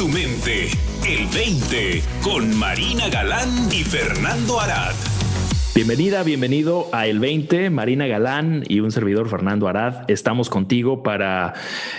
tu mente. El 20 con Marina Galán y Fernando Arad. Bienvenida, bienvenido a El 20, Marina Galán y un servidor Fernando Arad. Estamos contigo para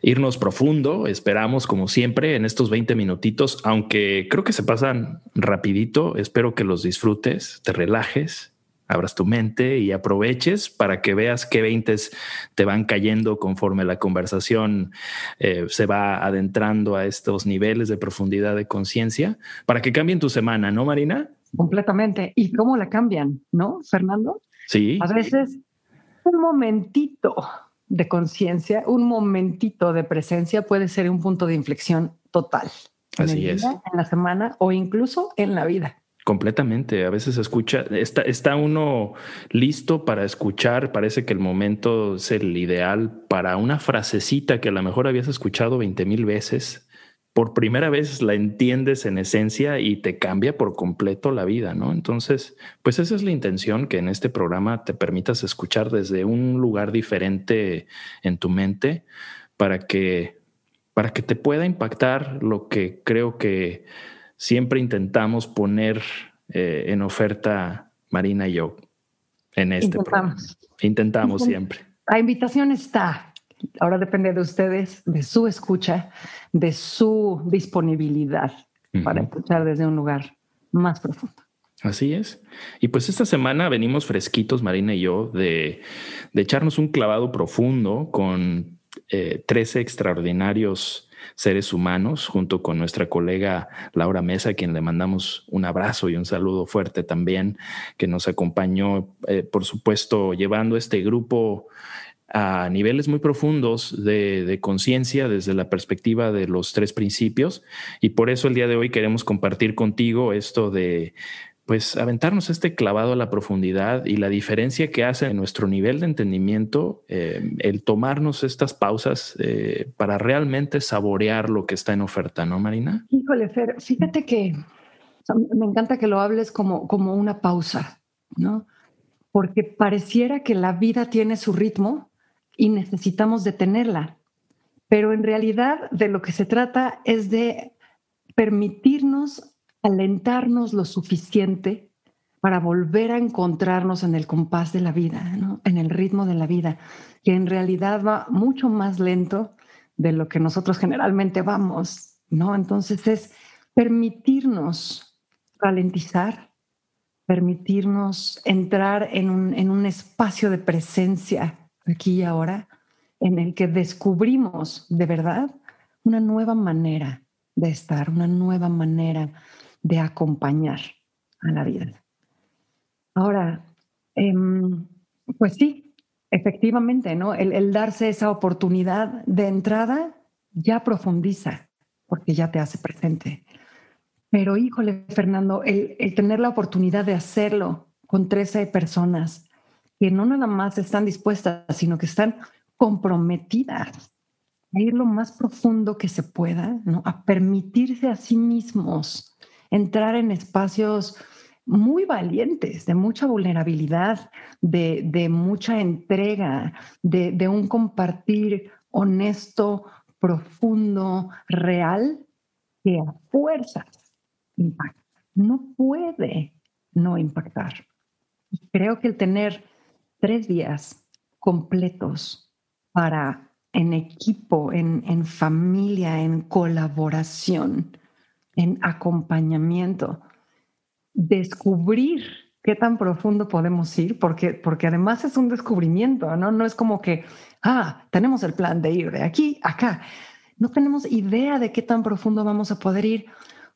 irnos profundo, esperamos como siempre en estos 20 minutitos, aunque creo que se pasan rapidito, espero que los disfrutes, te relajes abras tu mente y aproveches para que veas qué veintes te van cayendo conforme la conversación eh, se va adentrando a estos niveles de profundidad de conciencia, para que cambien tu semana, ¿no, Marina? Completamente. ¿Y cómo la cambian, no, Fernando? Sí. A veces un momentito de conciencia, un momentito de presencia puede ser un punto de inflexión total. Así es. en la semana o incluso en la vida. Completamente. A veces escucha, está, está uno listo para escuchar. Parece que el momento es el ideal para una frasecita que a lo mejor habías escuchado 20 mil veces. Por primera vez la entiendes en esencia y te cambia por completo la vida, ¿no? Entonces, pues esa es la intención, que en este programa te permitas escuchar desde un lugar diferente en tu mente para que, para que te pueda impactar lo que creo que siempre intentamos poner eh, en oferta Marina y yo en este Intentamos. programa. Intentamos siempre. La invitación está. Ahora depende de ustedes, de su escucha, de su disponibilidad para escuchar desde un lugar más profundo. Así es. Y pues esta semana venimos fresquitos, Marina y yo, de, de echarnos un clavado profundo con eh, 13 extraordinarios seres humanos, junto con nuestra colega Laura Mesa, a quien le mandamos un abrazo y un saludo fuerte también, que nos acompañó, eh, por supuesto, llevando este grupo a niveles muy profundos de, de conciencia desde la perspectiva de los tres principios. Y por eso el día de hoy queremos compartir contigo esto de pues aventarnos este clavado a la profundidad y la diferencia que hace en nuestro nivel de entendimiento eh, el tomarnos estas pausas eh, para realmente saborear lo que está en oferta, ¿no, Marina? Híjole, Fer, fíjate que me encanta que lo hables como, como una pausa, ¿no? Porque pareciera que la vida tiene su ritmo y necesitamos detenerla. Pero en realidad de lo que se trata es de permitirnos alentarnos lo suficiente para volver a encontrarnos en el compás de la vida, ¿no? en el ritmo de la vida, que en realidad va mucho más lento de lo que nosotros generalmente vamos, ¿no? Entonces es permitirnos ralentizar, permitirnos entrar en un, en un espacio de presencia aquí y ahora, en el que descubrimos de verdad una nueva manera de estar, una nueva manera de acompañar a la vida. Ahora, em, pues sí, efectivamente, ¿no? El, darse esa oportunidad de entrada ya profundiza, porque ya te hace presente. Pero híjole, Fernando, el tener la oportunidad de hacerlo con 13 personas que no nada más están dispuestas, sino que están comprometidas a ir lo más profundo que se pueda, ¿no? a permitirse a sí mismos entrar en espacios muy valientes, de mucha vulnerabilidad, de, mucha entrega, de, un compartir honesto, profundo, real, que a fuerzas impacta. No puede no impactar. Creo que el tener tres días completos para en equipo, en familia, en colaboración, en acompañamiento, descubrir qué tan profundo podemos ir, porque, porque además es un descubrimiento, ¿no? No es como que, ah, tenemos el plan de ir de aquí a acá. No tenemos idea de qué tan profundo vamos a poder ir,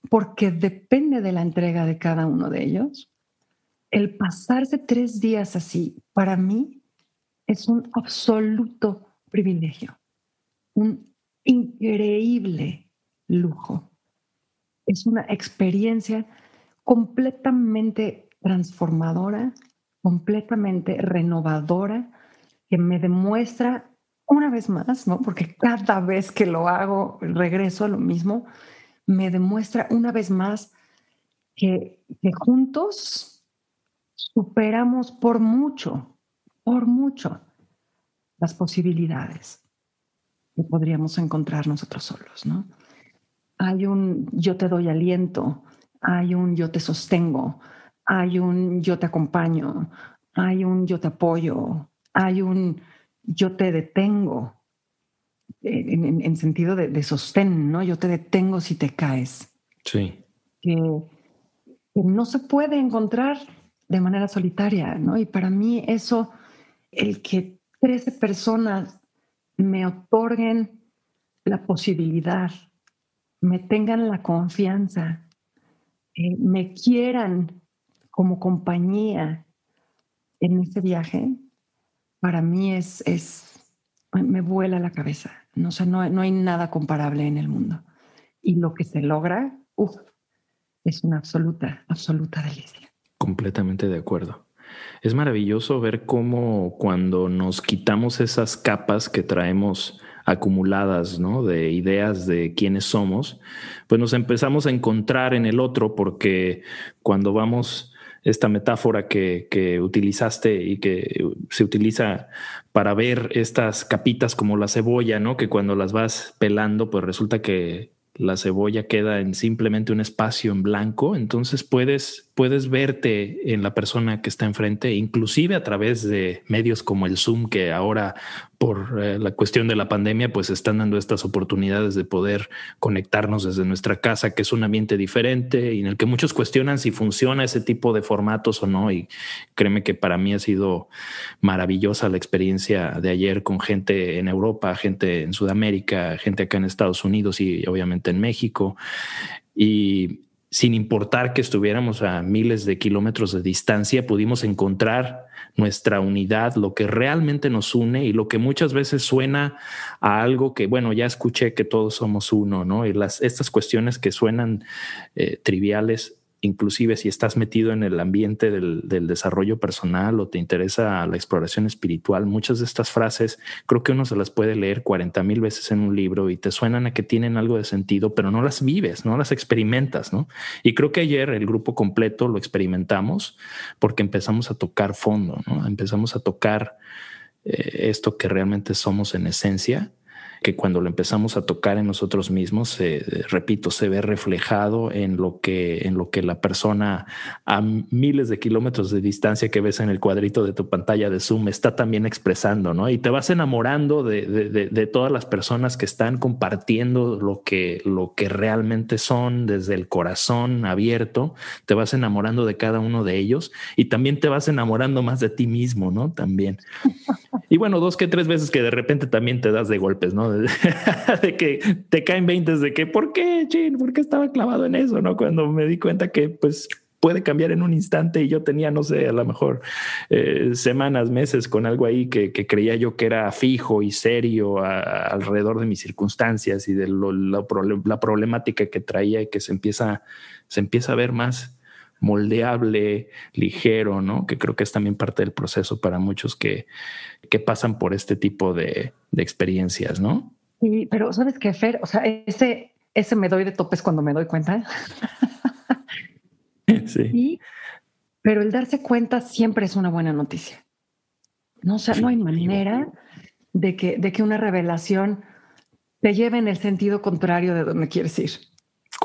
porque depende de la entrega de cada uno de ellos. El pasarse tres días así, para mí, es un absoluto privilegio, un increíble lujo. Es una experiencia completamente transformadora, completamente renovadora, que me demuestra una vez más, ¿no? Porque cada vez que lo hago, regreso a lo mismo, me demuestra una vez más que, que juntos superamos por mucho, por mucho, las posibilidades que podríamos encontrar nosotros solos, ¿no? Hay un yo te doy aliento, hay un yo te sostengo, hay un yo te acompaño, hay un yo te apoyo, hay un yo te detengo, en, sentido de, sostén, ¿no? Yo te detengo si te caes. Sí. Que, no se puede encontrar de manera solitaria, ¿no? Y para mí eso, el que 13 personas me otorguen la posibilidad, me tengan la confianza, eh, me quieran como compañía en ese viaje, para mí es, es me vuela la cabeza. No, no, no hay nada comparable en el mundo. Y lo que se logra, es una absoluta, absoluta delicia. Completamente de acuerdo. Es maravilloso ver cómo cuando nos quitamos esas capas que traemos acumuladas, ¿no? De ideas de quiénes somos, pues nos empezamos a encontrar en el otro porque cuando vamos esta metáfora que, que, utilizaste y que se utiliza para ver estas capitas como la cebolla, ¿no? Que cuando las vas pelando, pues resulta que la cebolla queda en simplemente un espacio en blanco, entonces puedes, puedes verte en la persona que está enfrente, inclusive a través de medios como el Zoom, que ahora por eh, la cuestión de la pandemia, pues están dando estas oportunidades de poder conectarnos desde nuestra casa, que es un ambiente diferente y en el que muchos cuestionan si funciona ese tipo de formatos o no. Y créeme que para mí ha sido maravillosa la experiencia de ayer con gente en Europa, gente en Sudamérica, gente acá en Estados Unidos y obviamente en México. Y sin importar que estuviéramos a miles de kilómetros de distancia, pudimos encontrar nuestra unidad, lo que realmente nos une y lo que muchas veces suena a algo que, bueno, ya escuché que todos somos uno, ¿no? Y las, estas cuestiones que suenan eh, triviales inclusive si estás metido en el ambiente del, desarrollo personal o te interesa la exploración espiritual, muchas de estas frases creo que uno se las puede leer 40 mil veces en un libro y te suenan a que tienen algo de sentido, pero no las vives, no las experimentas, ¿no? Y creo que ayer el grupo completo lo experimentamos porque empezamos a tocar fondo. Empezamos a tocar eh, esto que realmente somos en esencia que cuando lo empezamos a tocar en nosotros mismos, repito, se ve reflejado en lo que en lo que la persona a miles de kilómetros de distancia que ves en el cuadrito de tu pantalla de Zoom está también expresando, ¿no? Y te vas enamorando de, todas las personas que están compartiendo lo que lo que realmente son desde el corazón abierto, te vas enamorando de cada uno de ellos y también te vas enamorando más de ti mismo, ¿no? También. Y bueno, dos que tres veces que de repente también te das de golpes, ¿no? De, que te caen 20 de que, ¿por qué, Chin? ¿Por qué estaba clavado en eso? ¿No? Cuando me di cuenta que, pues, puede cambiar en un instante y yo tenía, no sé, a lo mejor eh, semanas, meses con algo ahí que, creía yo que era fijo y serio alrededor de mis circunstancias y de la problemática que traía y que se empieza, se empieza a ver más moldeable, ligero, ¿no? Que creo que es también parte del proceso para muchos que, que pasan por este tipo de, experiencias, ¿no? Sí, pero ¿sabes qué, Fer? O sea, ese, ese me doy de topes cuando me doy cuenta. sí. pero el darse cuenta siempre es una buena noticia. No, o sea, no hay manera de que, de que una revelación te lleve en el sentido contrario de donde quieres ir.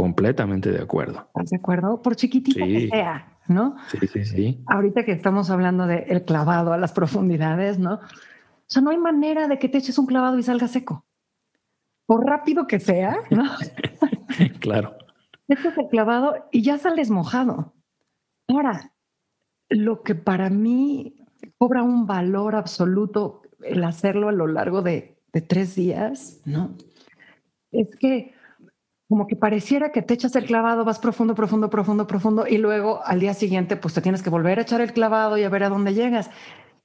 Completamente de acuerdo. ¿Estás de acuerdo? Por chiquitita que sea, ¿no? Sí, sí, sí. Ahorita que estamos hablando del el clavado a las profundidades, ¿no? O sea, no hay manera de que te eches un clavado y salga seco. Por rápido que sea, ¿no? claro. Echas el clavado y ya sales mojado. Ahora, lo que para mí cobra un valor absoluto el hacerlo a lo largo de, de tres días, ¿no? Es que como que pareciera que te echas el clavado, vas profundo, profundo, profundo, profundo, y luego al día siguiente, pues te tienes que volver a echar el clavado y a ver a dónde llegas.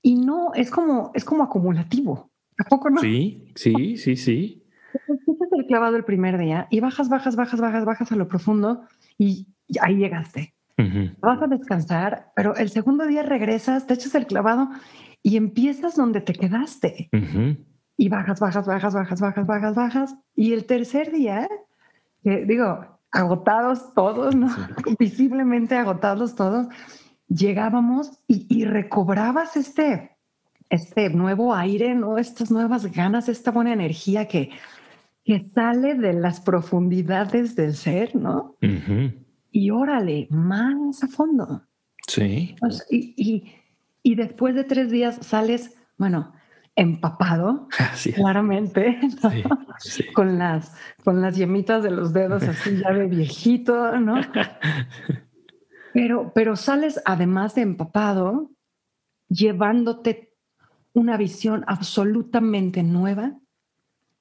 Y no, es como, es como acumulativo. ¿A poco no? Sí, sí, sí, sí. Echas el clavado el primer día y bajas, bajas, bajas, bajas, bajas a lo profundo y ahí llegaste. Vas a descansar, pero el segundo día regresas, te echas el clavado y empiezas donde te quedaste. Y bajas, bajas, bajas, bajas, bajas, bajas, bajas. Y el tercer día digo, agotados todos, ¿no? Visiblemente agotados todos, llegábamos y, recobrabas este, este nuevo aire, ¿no? Estas nuevas ganas, esta buena energía que, que sale de las profundidades del ser, ¿no? Y órale, más a fondo. Sí. y, y, después de tres días sales, bueno, empapado, claramente, con, las, con las yemitas de los dedos así ya de viejito, ¿no? Pero, pero sales además de empapado, llevándote una visión absolutamente nueva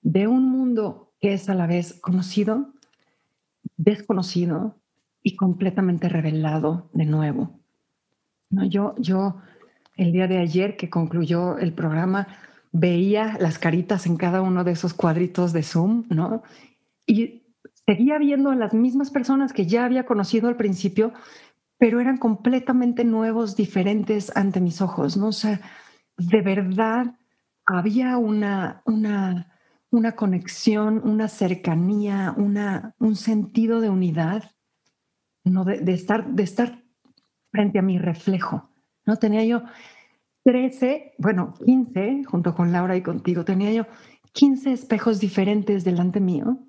de un mundo que es a la vez conocido, desconocido y completamente revelado de nuevo. ¿No? Yo, yo, el día de ayer que concluyó el programa, veía las caritas en cada uno de esos cuadritos de Zoom, ¿no? Y seguía viendo a las mismas personas que ya había conocido al principio, pero eran completamente nuevos, diferentes ante mis ojos, ¿no? O sea, de verdad había una, una, una conexión, una cercanía, una, un sentido de unidad, ¿no? De, estar, de estar frente a mi reflejo, ¿no? Tenía yo 13, bueno, 15, junto con Laura y contigo, tenía yo 15 espejos diferentes delante mío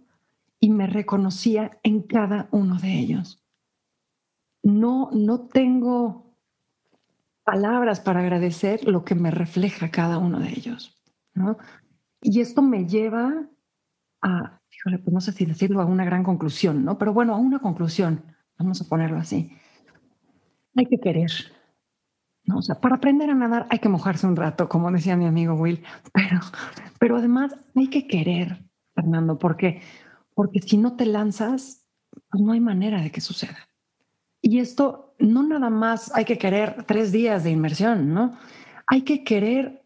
y me reconocía en cada uno de ellos no, no tengo palabras para agradecer lo que me refleja cada uno de ellos. ¿no? Y esto me lleva a, híjole, pues no sé si decirlo a una gran conclusión, ¿no? Pero bueno, a una conclusión, vamos a ponerlo así. Hay que querer. ¿No? O sea, para aprender a nadar hay que mojarse un rato, como decía mi amigo Will, pero, pero además hay que querer, Fernando, porque, porque si no te lanzas, pues no hay manera de que suceda. Y esto no nada más hay que querer tres días de inmersión, ¿no? Hay que querer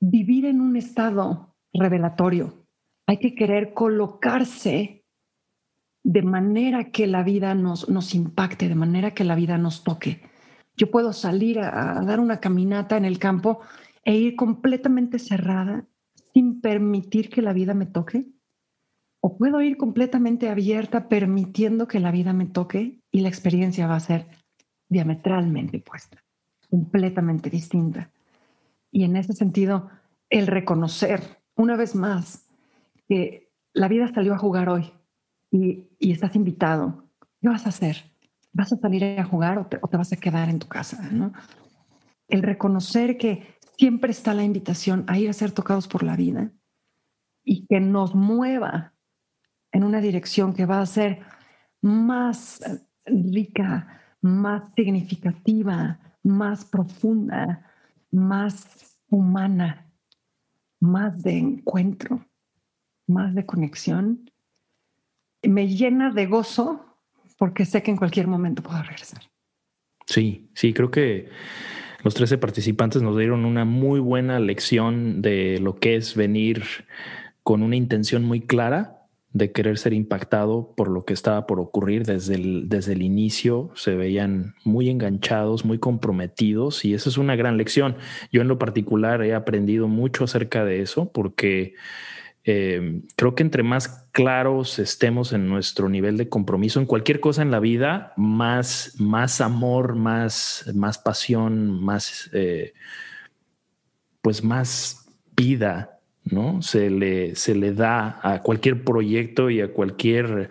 vivir en un estado revelatorio. Hay que querer colocarse de manera que la vida nos, nos impacte, de manera que la vida nos toque. Yo puedo salir a, dar una caminata en el campo e ir completamente cerrada sin permitir que la vida me toque o puedo ir completamente abierta permitiendo que la vida me toque y la experiencia va a ser diametralmente opuesta, completamente distinta. Y en ese sentido, el reconocer una vez más que la vida salió a jugar hoy y, estás invitado, ¿qué vas a hacer? ¿Vas a salir a jugar o te, o te vas a quedar en tu casa? ¿no? El reconocer que siempre está la invitación a ir a ser tocados por la vida y que nos mueva en una dirección que va a ser más rica, más significativa, más profunda, más humana, más de encuentro, más de conexión, me llena de gozo porque sé que en cualquier momento puedo regresar. Sí, sí, creo que los 13 participantes nos dieron una muy buena lección de lo que es venir con una intención muy clara de querer ser impactado por lo que estaba por ocurrir desde el, desde el inicio. Se veían muy enganchados, muy comprometidos y esa es una gran lección. Yo en lo particular he aprendido mucho acerca de eso porque eh, creo que entre más claros estemos en nuestro nivel de compromiso en cualquier cosa en la vida, más, más amor, más, más pasión, más, eh, pues más vida ¿no? Se le, se le da a cualquier proyecto y a cualquier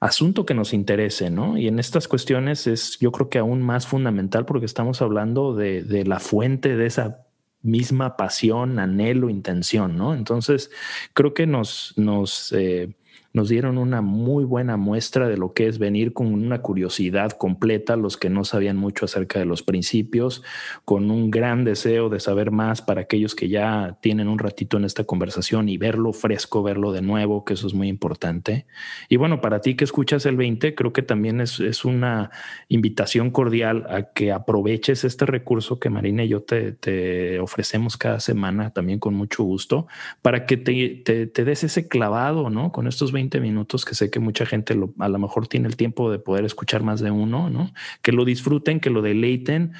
asunto que nos interese, ¿no? Y en estas cuestiones es, yo creo que aún más fundamental porque estamos hablando de, de la fuente de esa misma pasión, anhelo, intención, ¿no? Entonces, creo que nos, nos eh, nos dieron una muy buena muestra de lo que es venir con una curiosidad completa, los que no sabían mucho acerca de los principios, con un gran deseo de saber más para aquellos que ya tienen un ratito en esta conversación y verlo fresco, verlo de nuevo, que eso es muy importante. Y bueno, para ti que escuchas el 20, creo que también es, es una invitación cordial a que aproveches este recurso que Marina y yo te, te ofrecemos cada semana, también con mucho gusto, para que te, te, des ese clavado, ¿no? Con estos 20 minutos, que sé que mucha gente a lo mejor tiene el tiempo de poder escuchar más de uno, ¿no? Que lo disfruten, que lo deleiten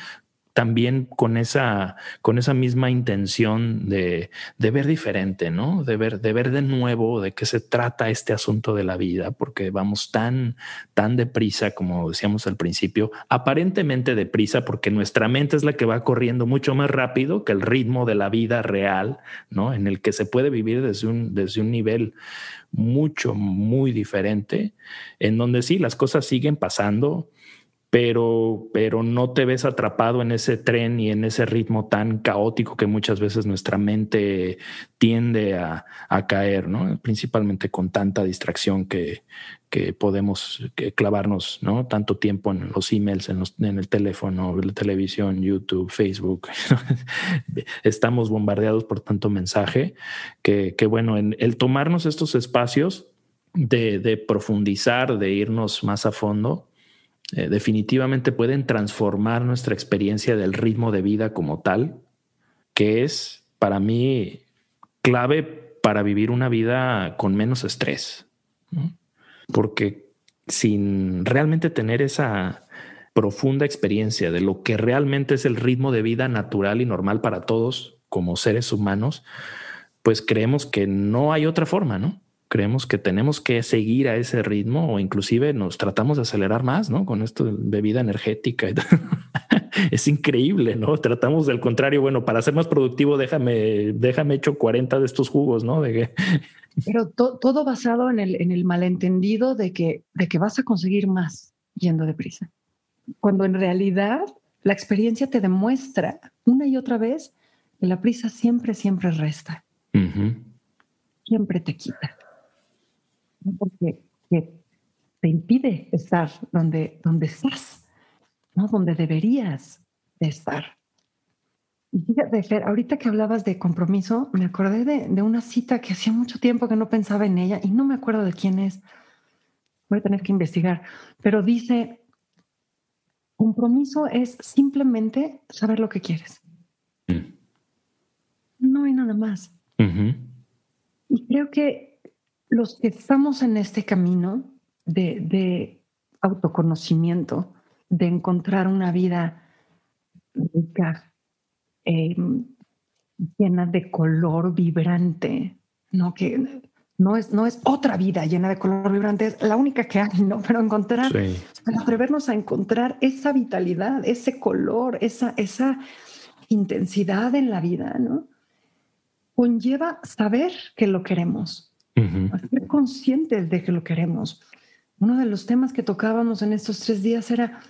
también con esa, con esa misma intención de, de, ver diferente, ¿no? De ver, de ver de nuevo de qué se trata este asunto de la vida, porque vamos tan, tan deprisa, como decíamos al principio, aparentemente deprisa, porque nuestra mente es la que va corriendo mucho más rápido que el ritmo de la vida real, ¿no? En el que se puede vivir desde un, desde un nivel mucho, muy diferente, en donde sí, las cosas siguen pasando, pero, pero no te ves atrapado en ese tren y en ese ritmo tan caótico que muchas veces nuestra mente tiende a, caer, ¿no? Principalmente con tanta distracción que, que podemos clavarnos, ¿no? Tanto tiempo en los emails, en, en el teléfono, la televisión, YouTube, Facebook. Estamos bombardeados por tanto mensaje que, que bueno, en el tomarnos estos espacios de, de profundizar, de irnos más a fondo, eh, definitivamente pueden transformar nuestra experiencia del ritmo de vida como tal, que es para mí clave para vivir una vida con menos estrés. Porque sin realmente tener esa profunda experiencia de lo que realmente es el ritmo de vida natural y normal para todos como seres humanos, pues creemos que no hay otra forma, ¿no? Creemos que tenemos que seguir a ese ritmo o inclusive nos tratamos de acelerar más, ¿no? Con esto de bebida energética. es increíble, ¿no? Tratamos del contrario, bueno, para ser más productivo, déjame, déjame hecho 40 de estos jugos, ¿no? De Pero todo basado en el, en el malentendido de que, de que vas a conseguir más yendo deprisa. Cuando en realidad la experiencia te demuestra una y otra vez que la prisa siempre, siempre resta. Siempre te quita porque te impide estar donde, donde estás, ¿no? donde deberías de estar. Y fíjate, Fer, ahorita que hablabas de compromiso, me acordé de, de, una cita que hacía mucho tiempo que no pensaba en ella y no me acuerdo de quién es. Voy a tener que investigar, pero dice, compromiso es simplemente saber lo que quieres. Mm. No hay nada más. Y creo que los que estamos en este camino de, autoconocimiento, de encontrar una vida rica, em, llena de color vibrante, ¿no? Que no es, no es otra vida llena de color vibrante, es la única que hay, ¿no? Pero encontrar, atrevernos a encontrar esa vitalidad, ese color, esa, esa intensidad en la vida, ¿no? Conlleva saber que lo queremos, ser conscientes de que lo queremos. Uno de los temas que tocábamos en estos tres días era,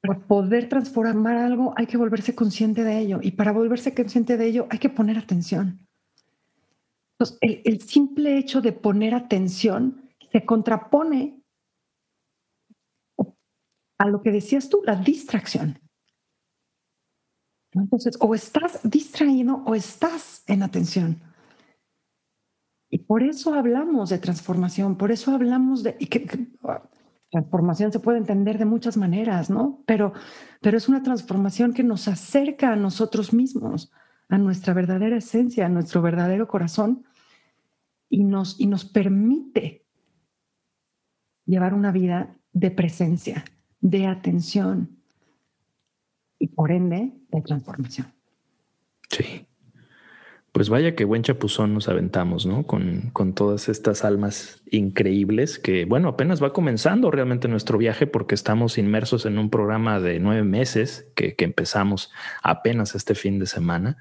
para poder transformar algo hay que volverse consciente de ello y para volverse consciente de ello hay que poner atención. Entonces, el, el simple hecho de poner atención se contrapone a lo que decías tú, la distracción. Entonces, o estás distraído o estás en atención. Y por eso hablamos de transformación, por eso hablamos de... que, transformación se puede entender de muchas maneras, ¿no? Pero, pero es una transformación que nos acerca a nosotros mismos, a nuestra verdadera esencia, a nuestro verdadero corazón y nos, y nos permite llevar una vida de presencia, de atención y por ende de transformación. Sí. Pues vaya que buen chapuzón nos aventamos, ¿no? Con, con, todas estas almas increíbles que, bueno, apenas va comenzando realmente nuestro viaje porque estamos inmersos en un programa de nueve meses que, que empezamos apenas este fin de semana.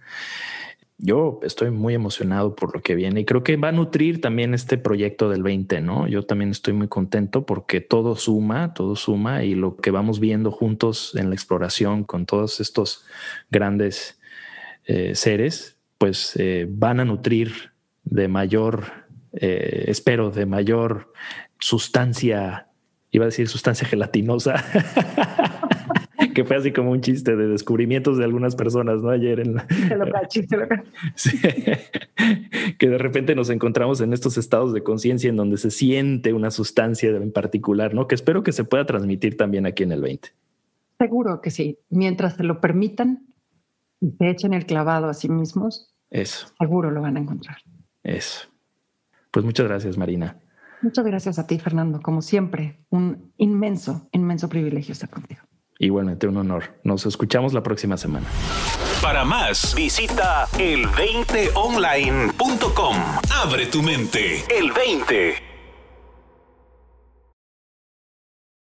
Yo estoy muy emocionado por lo que viene y creo que va a nutrir también este proyecto del 20, ¿no? Yo también estoy muy contento porque todo suma, todo suma y lo que vamos viendo juntos en la exploración con todos estos grandes eh, seres pues eh, van a nutrir de mayor, eh, espero, de mayor sustancia, iba a decir sustancia gelatinosa, que fue así como un chiste de descubrimientos de algunas personas, ¿no? Ayer en la... sí, que de repente nos encontramos en estos estados de conciencia en donde se siente una sustancia en particular, ¿no? Que espero que se pueda transmitir también aquí en el 20. Seguro que sí, mientras se lo permitan y se echen el clavado a sí mismos, eso. Seguro lo van a encontrar. Eso. Pues muchas gracias, Marina. Muchas gracias a ti, Fernando. Como siempre, un inmenso, inmenso privilegio estar contigo. Igualmente un honor. Nos escuchamos la próxima semana. Para más, visita el20online.com. Abre tu mente. El 20.